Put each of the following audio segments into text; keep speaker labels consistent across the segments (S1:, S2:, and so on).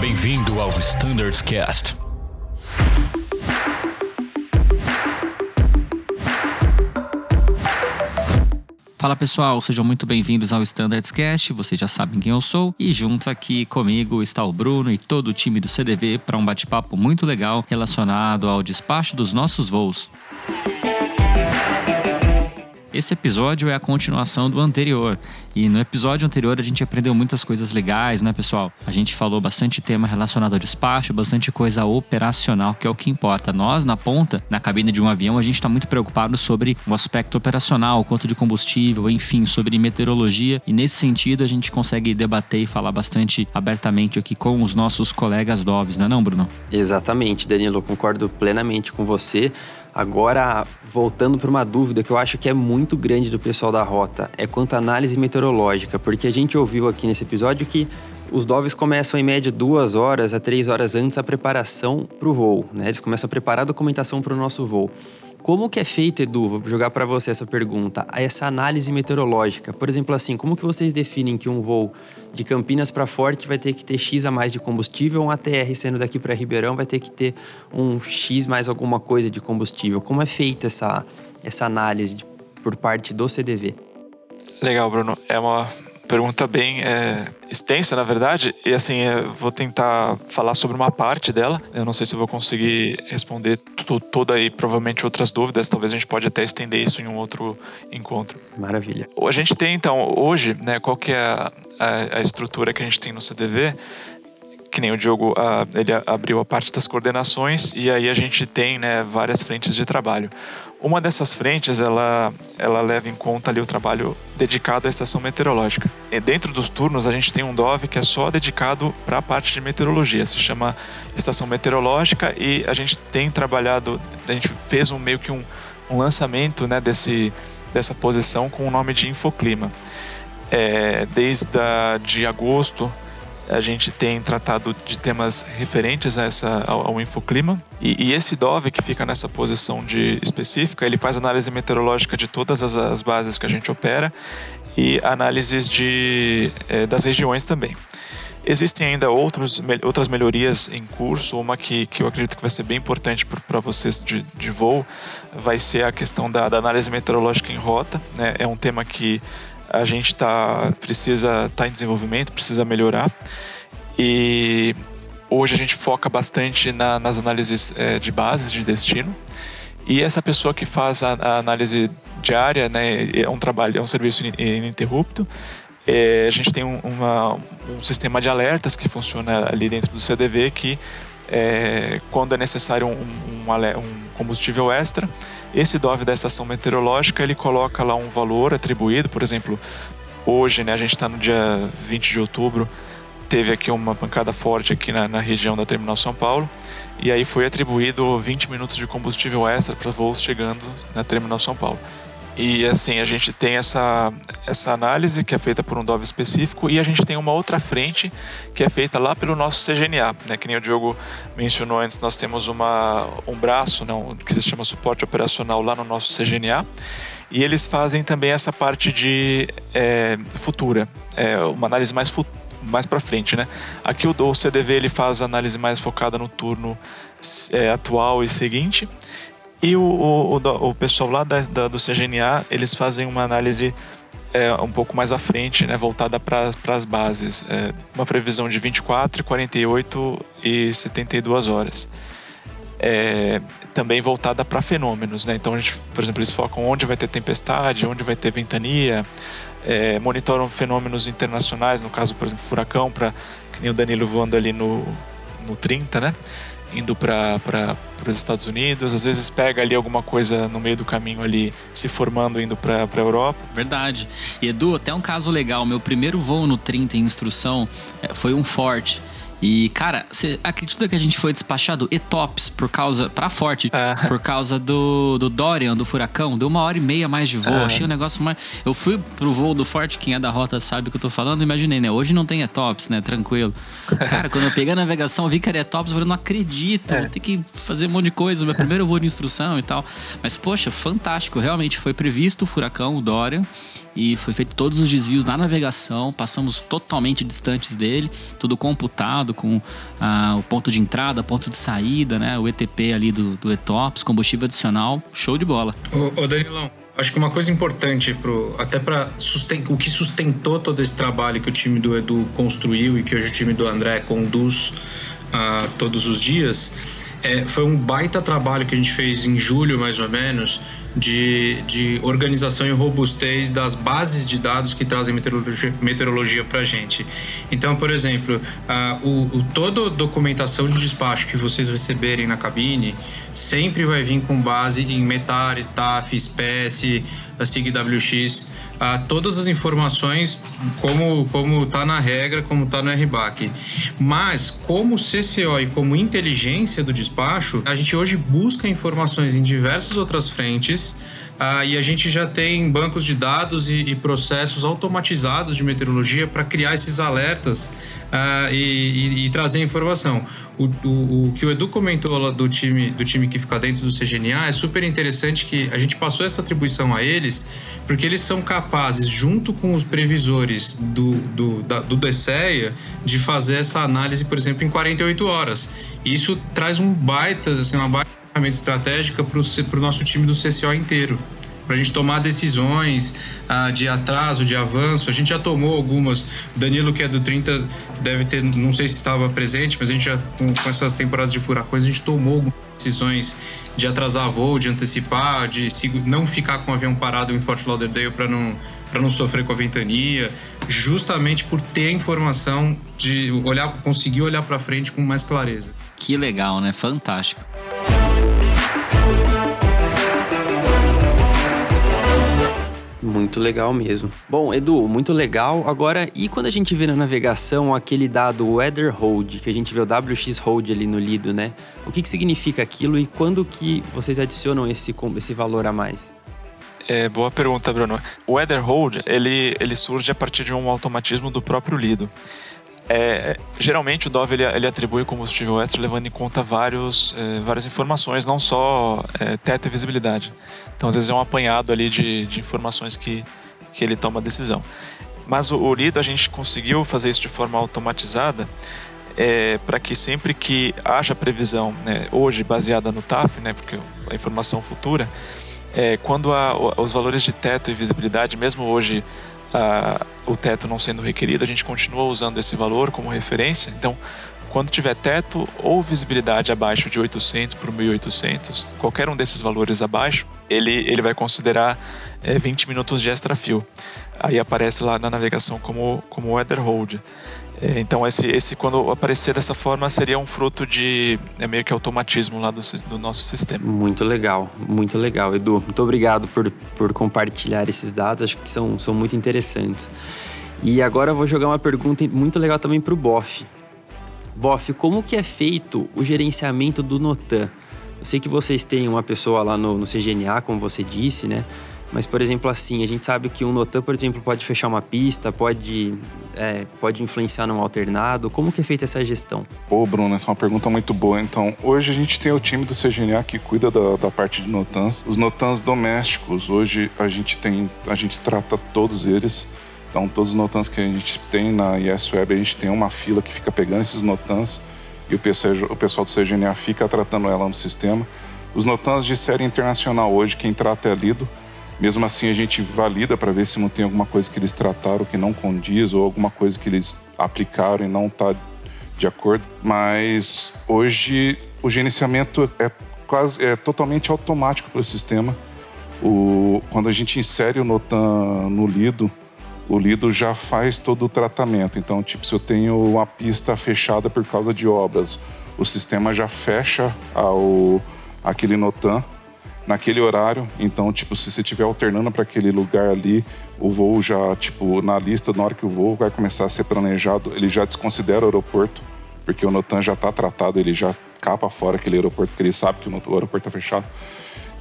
S1: Bem-vindo ao Standards Cast.
S2: Fala pessoal, sejam muito bem-vindos ao Standards Cast. Vocês já sabem quem eu sou. E junto aqui comigo está o Bruno e todo o time do CDV para um bate-papo muito legal relacionado ao despacho dos nossos voos. Esse episódio é a continuação do anterior. E no episódio anterior a gente aprendeu muitas coisas legais, né, pessoal? A gente falou bastante tema relacionado ao despacho, bastante coisa operacional, que é o que importa. Nós, na ponta, na cabine de um avião, a gente está muito preocupado sobre o aspecto operacional, quanto de combustível, enfim, sobre meteorologia. E nesse sentido, a gente consegue debater e falar bastante abertamente aqui com os nossos colegas Doves, não é não, Bruno?
S3: Exatamente, Danilo, concordo plenamente com você. Agora, voltando para uma dúvida que eu acho que é muito grande do pessoal da rota, é quanto à análise meteorológica, porque a gente ouviu aqui nesse episódio que os DOVs começam em média duas horas a três horas antes a preparação para o voo, né? Eles começam a preparar a documentação para o nosso voo. Como que é feito, Edu? Vou jogar para você essa pergunta. Essa análise meteorológica, por exemplo, assim, como que vocês definem que um voo de Campinas para Forte vai ter que ter X a mais de combustível, um ATR sendo daqui para Ribeirão vai ter que ter um X mais alguma coisa de combustível? Como é feita essa, essa análise por parte do CDV?
S4: Legal, Bruno. É uma pergunta bem é, extensa, na verdade, e assim, eu vou tentar falar sobre uma parte dela. Eu não sei se eu vou conseguir responder toda aí, provavelmente outras dúvidas, talvez a gente pode até estender isso em um outro encontro.
S3: Maravilha.
S4: A gente tem, então, hoje, né, qual que é a, a, a estrutura que a gente tem no CDV? Que nem o Diogo uh, ele abriu a parte das coordenações e aí a gente tem né, várias frentes de trabalho. Uma dessas frentes ela, ela leva em conta ali o trabalho dedicado à estação meteorológica. E dentro dos turnos a gente tem um DOV que é só dedicado para a parte de meteorologia, se chama estação meteorológica e a gente tem trabalhado, a gente fez um meio que um, um lançamento né, desse, dessa posição com o nome de Infoclima. É, desde a, de agosto a gente tem tratado de temas referentes a essa, ao, ao infoclima. E, e, esse Dove, que fica nessa posição de específica, ele faz análise meteorológica de todas as, as bases que a gente opera e análises de, é, das regiões também. Existem ainda outros, outras melhorias em curso. Uma que, que eu acredito que vai ser bem importante para vocês de, de voo vai ser a questão da, da análise meteorológica em rota. Né? É um tema que a gente tá, precisa estar tá em desenvolvimento, precisa melhorar. E hoje a gente foca bastante na, nas análises é, de bases de destino. E essa pessoa que faz a, a, análise diária, né, é um trabalho, é um serviço ininterrupto. É, a gente tem um, uma, um sistema de alertas que funciona ali dentro do CDV que é, quando é necessário um, um, um, combustível extra, esse DOV da estação meteorológica ele coloca lá um valor atribuído, por exemplo, hoje, né, a gente está no dia 20 de outubro, teve aqui uma pancada forte aqui na, na, região da Terminal São Paulo, e aí foi atribuído 20 minutos de combustível extra para voos chegando na Terminal São Paulo. E assim, a gente tem essa, essa análise que é feita por um DOV específico e a gente tem uma outra frente que é feita lá pelo nosso CGNA, né? Que nem o Diogo mencionou antes, nós temos uma, um braço não, que se chama suporte operacional lá no nosso CGNA e eles fazem também essa parte de é, futura, é, uma análise mais mais para frente, né? Aqui o, o CDV ele faz análise mais focada no turno é, atual e seguinte e o, o, o, pessoal lá da, da, do CGNA, eles fazem uma análise é, um pouco mais à frente, né, voltada para as bases. É, uma previsão de 24, 48 e 72 horas. É, também voltada para fenômenos. Né? Então, gente, por exemplo, eles focam onde vai ter tempestade, onde vai ter ventania, é, monitoram fenômenos internacionais, no caso, por exemplo, furacão, para que nem o Danilo voando ali no, no 30, né? Indo para os Estados Unidos, às vezes pega ali alguma coisa no meio do caminho ali, se formando, indo para a Europa.
S2: Verdade. E Edu, até um caso legal, meu primeiro voo no 30 em instrução é, foi um Forte. E, cara, você acredita que a gente foi despachado ETOPS por causa. pra forte, ah. por causa do, do Dorian, do furacão? Deu uma hora e meia mais de voo. Ah. Achei o um negócio mais. Eu fui pro voo do Forte, quem é da rota sabe o que eu tô falando. Imaginei, né? Hoje não tem ETOPS, né? Tranquilo. Cara, quando eu peguei a navegação, eu vi que era ETOPS, eu falei, não acredito, é. vou ter que fazer um monte de coisa. Meu primeiro voo de instrução e tal. Mas, poxa, fantástico. Realmente foi previsto o furacão, o Dorian e foi feito todos os desvios na navegação, passamos totalmente distantes dele, tudo computado com ah, o ponto de entrada, ponto de saída, né? O ETP ali do, do ETOPS, combustível adicional, show de bola.
S5: Ô, ô Danilão, acho que uma coisa importante pro, até para o que sustentou todo esse trabalho que o time do Edu construiu e que hoje o time do André conduz uh, todos os dias é, foi um baita trabalho que a gente fez em julho mais ou menos de, de organização e robustez das bases de dados que trazem meteorologia, meteorologia para a gente. Então, por exemplo, o, o, toda documentação de despacho que vocês receberem na cabine sempre vai vir com base em METAR, TAF, espécie, a SIG-WX, a todas as informações como como está na regra, como está no RBAC. Mas como CCO e como inteligência do despacho, a gente hoje busca informações em diversas outras frentes ah, e a gente já tem bancos de dados e, e processos automatizados de meteorologia para criar esses alertas ah, e, e, e, trazer informação. O, o, o, que o Edu comentou lá do time, do time que fica dentro do CGNA é super interessante que a gente passou essa atribuição a eles, porque eles são capazes, junto com os previsores do, do, da, do DCEA, de fazer essa análise, por exemplo, em 48 horas. Isso traz um baita, assim, uma baita estratégica para o nosso time do CCO inteiro. Para a gente tomar decisões ah, de atraso, de avanço. A gente já tomou algumas. Danilo, que é do 30, deve ter, não sei se estava presente, mas a gente já, com, com essas temporadas de furacões, a gente tomou algumas decisões de atrasar voo, de antecipar, de não ficar com o avião parado em Fort Lauderdale para não não sofrer com a ventania, justamente por ter a informação de olhar, conseguir olhar para frente com mais clareza.
S2: Que legal, né? Fantástico.
S3: Muito legal mesmo. Bom, Edu, muito legal. Agora, e quando a gente vê na navegação aquele dado Weather Hold, que a gente vê o WX Hold ali no Lido, né? O que, que significa aquilo e quando que vocês adicionam esse, esse valor a mais?
S4: É, boa pergunta, Bruno. O Weather Hold, ele, ele surge a partir de um automatismo do próprio Lido. É, geralmente o Dove ele, ele, atribui combustível extra levando em conta vários, é, várias informações, não só é, teto e visibilidade. Então, às vezes é um apanhado ali de, de informações que, que ele toma a decisão. Mas o, o Lido a gente conseguiu fazer isso de forma automatizada é, para que sempre que haja previsão, né, hoje baseada no TAF, né, porque a informação futura, é, quando há os valores de teto e visibilidade, mesmo hoje o teto não sendo requerido, a gente continua usando esse valor como referência. Então, quando tiver teto ou visibilidade abaixo de 800 por 1800, qualquer um desses valores abaixo, ele, ele vai considerar é, 20 minutos de extra fio. Aí aparece lá na navegação como, como weather hold. É, então esse, esse quando aparecer dessa forma seria um fruto de é meio que automatismo lá do, do nosso sistema.
S3: Muito legal, muito legal, Edu. Muito obrigado por, por compartilhar esses dados, acho que são, são muito interessantes. E agora eu vou jogar uma pergunta muito legal também para o Boff. Boff, como que é feito o gerenciamento do Notan? Eu sei que vocês têm uma pessoa lá no, no CGNA, como você disse, né? Mas, por exemplo, assim, a gente sabe que um Notan, por exemplo, pode fechar uma pista, pode, é, pode influenciar num alternado. Como que é feita essa gestão?
S6: Ô, Bruno, essa é uma pergunta muito boa. Então, hoje a gente tem o time do CGNA que cuida da, da parte de Notans. Os Notans domésticos, hoje a gente tem, a gente trata todos eles. Então, todos os Notans que a gente tem na IS Web, a gente tem uma fila que fica pegando esses Notans e o pessoal, o pessoal do CGNA fica tratando ela no sistema. Os Notans de série internacional hoje, quem trata é Lido mesmo assim, a gente valida para ver se não tem alguma coisa que eles trataram que não condiz ou alguma coisa que eles aplicaram e não está de acordo. Mas hoje o gerenciamento é quase é totalmente automático para o sistema. O, quando a gente insere o Notan no Lido, o Lido já faz todo o tratamento. Então, tipo, se eu tenho uma pista fechada por causa de obras, o sistema já fecha ao, aquele Notan naquele horário. Então, tipo, se você estiver alternando para aquele lugar ali, o voo já, tipo, na lista, na hora que o voo vai começar a ser planejado, ele já desconsidera o aeroporto, porque o Notan já está tratado, ele já capa fora aquele aeroporto, porque ele sabe que o aeroporto está fechado.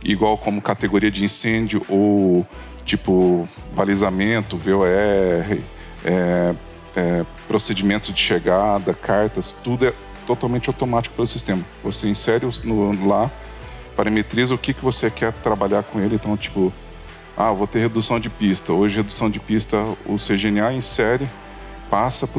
S6: Igual como categoria de incêndio ou, tipo, balizamento, VOR, é, é, procedimentos de chegada, cartas, tudo é totalmente automático pelo sistema. Você insere no, lá parametriza o que, que você quer trabalhar com ele. Então, tipo, ah, vou ter redução de pista. Hoje, redução de pista, o CGNA insere, passa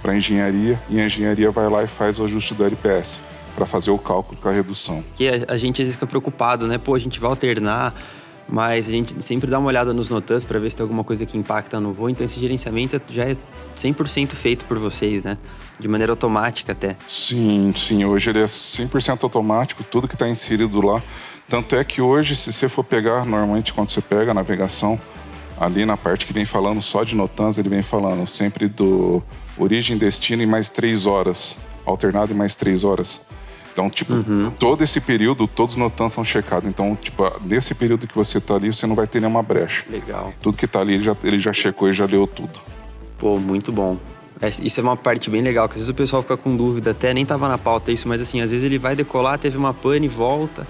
S6: para engenharia e a engenharia vai lá e faz o ajuste do LPS para fazer o cálculo com a redução.
S3: Que a, a gente às vezes fica preocupado, né? Pô, a gente vai alternar, mas a gente sempre dá uma olhada nos notas para ver se tem alguma coisa que impacta no voo. Então esse gerenciamento já é 100% feito por vocês, né? De maneira automática até.
S6: Sim, sim. Hoje ele é 100% automático, tudo que está inserido lá. Tanto é que hoje, se você for pegar, normalmente quando você pega a navegação, ali na parte que vem falando só de Notans, ele vem falando sempre do origem, destino e mais três horas, alternado e mais três horas. Então, tipo, uhum. todo esse período, todos os notans são checados. Então, tipo, nesse período que você tá ali, você não vai ter nenhuma brecha.
S3: Legal.
S6: Tudo que tá ali, ele já, ele já checou e já leu tudo.
S3: Pô, muito bom. É, isso é uma parte bem legal, que às vezes o pessoal fica com dúvida, até nem tava na pauta isso, mas assim, às vezes ele vai decolar, teve uma pane volta.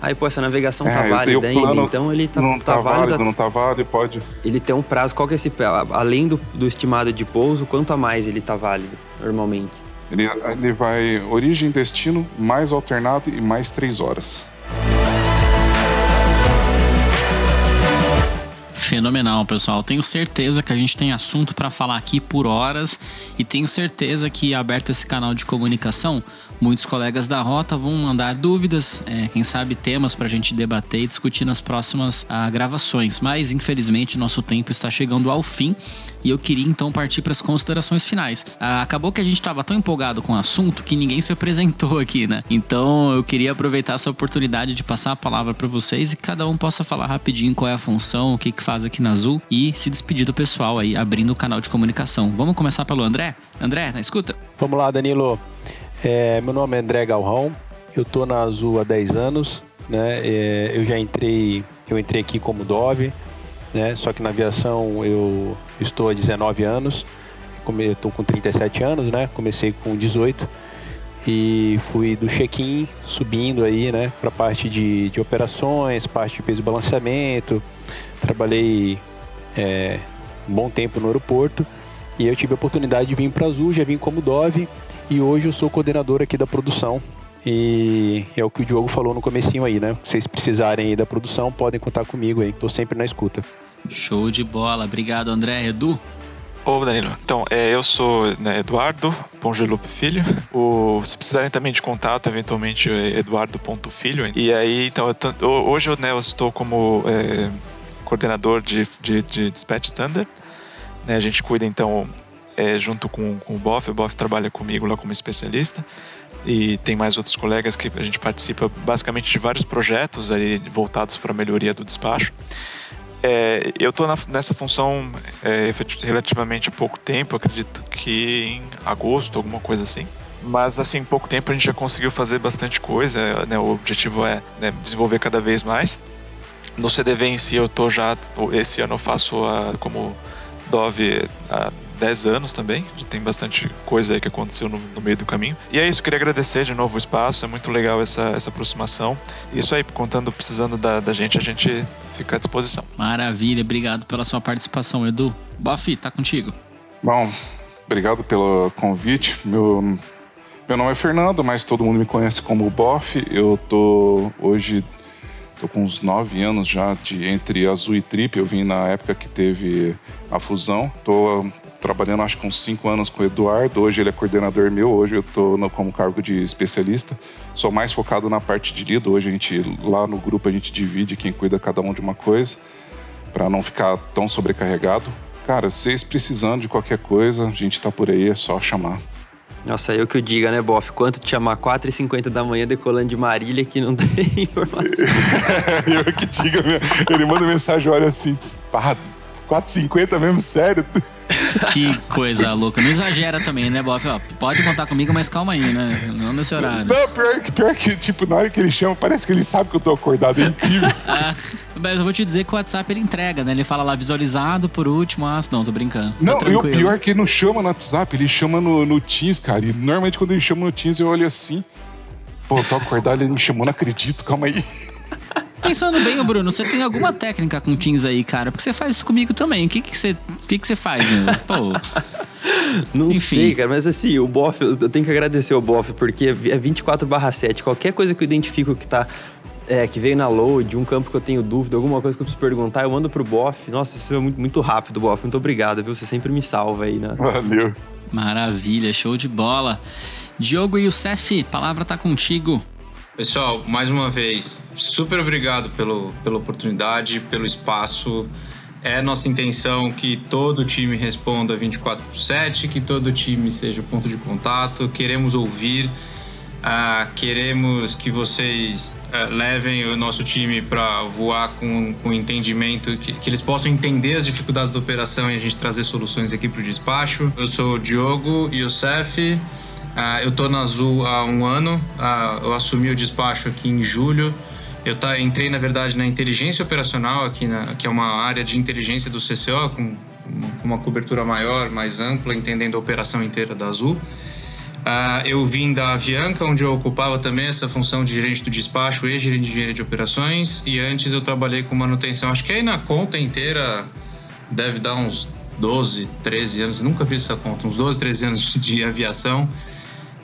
S3: Aí, pô, essa navegação é, tá válida ainda, então ele tá,
S6: não
S3: tá, tá válido.
S6: Não tá válido, pode.
S3: Ele tem um prazo, qual que é esse. Além do, do estimado de pouso, quanto a mais ele tá válido, normalmente?
S6: Ele, ele vai origem, destino, mais alternado e mais três horas.
S2: Fenomenal, pessoal. Tenho certeza que a gente tem assunto para falar aqui por horas e tenho certeza que aberto esse canal de comunicação, Muitos colegas da Rota vão mandar dúvidas, é, quem sabe temas para a gente debater e discutir nas próximas ah, gravações. Mas, infelizmente, nosso tempo está chegando ao fim e eu queria então partir para as considerações finais. Ah, acabou que a gente estava tão empolgado com o assunto que ninguém se apresentou aqui, né? Então eu queria aproveitar essa oportunidade de passar a palavra para vocês e que cada um possa falar rapidinho qual é a função, o que, que faz aqui na Azul e se despedir do pessoal aí, abrindo o canal de comunicação. Vamos começar pelo André? André, na escuta?
S7: Vamos lá, Danilo. É, meu nome é André Galrão, eu tô na Azul há 10 anos, né? É, eu já entrei, eu entrei aqui como Dove, né? Só que na aviação eu estou há 19 anos, estou com 37 anos, né? Comecei com 18 e fui do check-in subindo aí, né? Para parte de, de operações, parte de peso balanceamento. Trabalhei é, um bom tempo no aeroporto e eu tive a oportunidade de vir para Azul, já vim como Dove e hoje eu sou coordenador aqui da produção. E é o que o Diogo falou no comecinho aí, né? Se vocês precisarem aí da produção, podem contar comigo aí. Tô sempre na escuta.
S2: Show de bola. Obrigado, André. Edu?
S4: Ô, Danilo. Então, é, eu sou né, Eduardo Pongelupe Filho. O, se precisarem também de contato, eventualmente é eduardo.filho. E aí, então, eu, hoje eu, né, eu estou como é, coordenador de, de, de Dispatch Thunder. Né, a gente cuida, então, é, junto com, com o Boff. O Boff trabalha comigo lá como especialista e tem mais outros colegas que a gente participa basicamente de vários projetos ali voltados para a melhoria do despacho. É, eu estou nessa função é, relativamente há pouco tempo, acredito que em agosto, alguma coisa assim. Mas assim, em pouco tempo a gente já conseguiu fazer bastante coisa, né? o objetivo é né, desenvolver cada vez mais. No CDV em si eu estou já, esse ano eu faço a, como Dove há 10 anos também, já tem bastante coisa aí que aconteceu no, no, meio do caminho. E é isso, queria agradecer de novo o espaço, é muito legal essa, essa aproximação. E isso aí, contando, precisando da, da gente, a gente fica à disposição.
S2: Maravilha, obrigado pela sua participação, Edu. Bofi, tá contigo.
S6: Bom, obrigado pelo convite. Meu, meu nome é Fernando, mas todo mundo me conhece como Boff. Eu tô hoje tô com uns nove anos já de entre Azul e Trip. Eu vim na época que teve a fusão. Tô trabalhando acho que uns cinco anos com o Eduardo. Hoje ele é coordenador meu, hoje eu estou como cargo de especialista. Sou mais focado na parte de lido. Hoje a gente, lá no grupo, a gente divide quem cuida cada um de uma coisa, para não ficar tão sobrecarregado. Cara, vocês precisando de qualquer coisa, a gente está por aí, é só chamar.
S3: Nossa, eu que eu diga, né, Boff? Quanto te chamar 4h50 da manhã decolando de Marília que não tem informação.
S6: eu que diga, ele manda mensagem, olha assim, pá, 4,50 mesmo, sério?
S2: Que coisa louca. Não exagera também, né, Boff? Ó, pode contar comigo, mas calma aí, né? Não nesse horário.
S6: Não, pior, pior que, tipo, na hora que ele chama, parece que ele sabe que eu tô acordado. É incrível.
S2: ah, mas eu vou te dizer que o WhatsApp ele entrega, né? Ele fala lá visualizado por último. Ah, não, tô brincando. Tá
S6: não, e o pior é que ele não chama no WhatsApp, ele chama no, no Teams, cara. E normalmente quando ele chama no Teams, eu olho assim. Pô, eu tô acordado, ele me chamou, não acredito, calma aí.
S2: Pensando bem, Bruno, você tem alguma técnica com Teams aí, cara? Porque você faz isso comigo também. O que, que, você, o que, que você faz, meu? Pô.
S3: Não Enfim. sei, cara, mas assim, o Boff, eu tenho que agradecer o Boff, porque é 24 7. Qualquer coisa que eu identifico que tá. É, que veio na load, um campo que eu tenho dúvida, alguma coisa que eu preciso perguntar, eu mando pro Boff. Nossa, isso é muito, muito rápido, Boff. Muito obrigado, viu? Você sempre me salva aí, né?
S6: Valeu.
S2: Maravilha, show de bola. Diogo e o Cef, palavra tá contigo.
S5: Pessoal, mais uma vez, super obrigado pelo, pela oportunidade, pelo espaço. É nossa intenção que todo time responda 24 por 7, que todo time seja o ponto de contato. Queremos ouvir, uh, queremos que vocês uh, levem o nosso time para voar com, com entendimento, que, que, eles possam entender as dificuldades da operação e a gente trazer soluções aqui para o despacho. Eu sou o Diogo Youssef. Uh, eu tô na Azul há um ano, uh, eu assumi o despacho aqui em julho. Eu tá, entrei, na verdade, na inteligência operacional, aqui na, que é uma área de inteligência do CCO, com uma cobertura maior, mais ampla, entendendo a operação inteira da Azul. Uh, eu vim da Avianca, onde eu ocupava também essa função de gerente do despacho e gerente de engenharia de operações. E antes eu trabalhei com manutenção, acho que aí na conta inteira deve dar uns 12, 13 anos, nunca fiz essa conta, uns 12, 13 anos de aviação.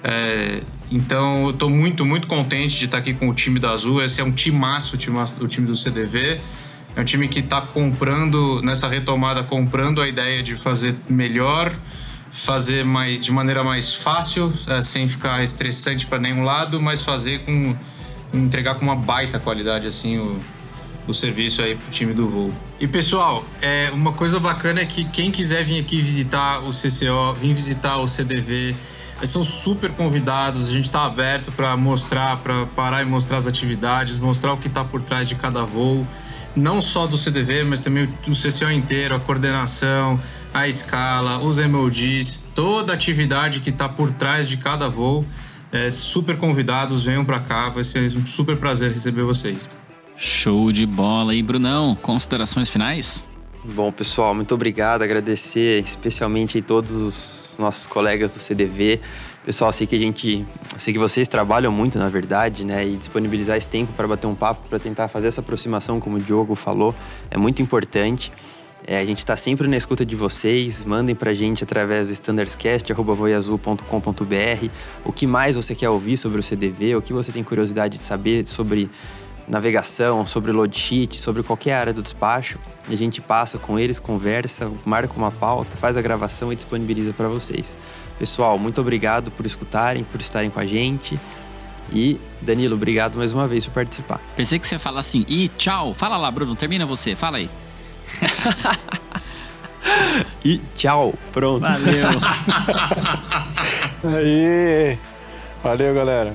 S5: É, então, eu estou muito, muito contente de estar aqui com o time da Azul. Esse é um timaço, o time, o time do CDV. É um time que está comprando, nessa retomada, comprando a ideia de fazer melhor, fazer mais, de maneira mais fácil, é, sem ficar estressante para nenhum lado, mas fazer com. entregar com uma baita qualidade, assim, o, o serviço aí pro time do voo. E pessoal, é, uma coisa bacana é que quem quiser vir aqui visitar o CCO, vir visitar o CDV, são super convidados, a gente está aberto para mostrar, para parar e mostrar as atividades, mostrar o que está por trás de cada voo, não só do CDV, mas também o CCO inteiro, a coordenação, a escala, os MODs, toda a atividade que está por trás de cada voo. É, super convidados, venham para cá, vai ser um super prazer receber vocês.
S2: Show de bola. E Brunão, considerações finais?
S3: Bom, pessoal, muito obrigado. Agradecer especialmente a todos os nossos colegas do CDV. Pessoal, sei que a gente, sei que vocês trabalham muito, na verdade, né? E disponibilizar esse tempo para bater um papo, para tentar fazer essa aproximação, como o Diogo falou, é muito importante. É, a gente está sempre na escuta de vocês. Mandem para a gente através do standardscast.voiazul.com.br o que mais você quer ouvir sobre o CDV, o que você tem curiosidade de saber sobre navegação, sobre load sheet, sobre qualquer área do despacho. A gente passa com eles, conversa, marca uma pauta, faz a gravação e disponibiliza para vocês. Pessoal, muito obrigado por escutarem, por estarem com a gente. E, Danilo, obrigado mais uma vez por participar.
S2: Pensei que você ia falar assim, e tchau. Fala lá, Bruno, termina você, fala aí.
S3: e tchau, pronto.
S2: Valeu.
S7: aí. Valeu, galera.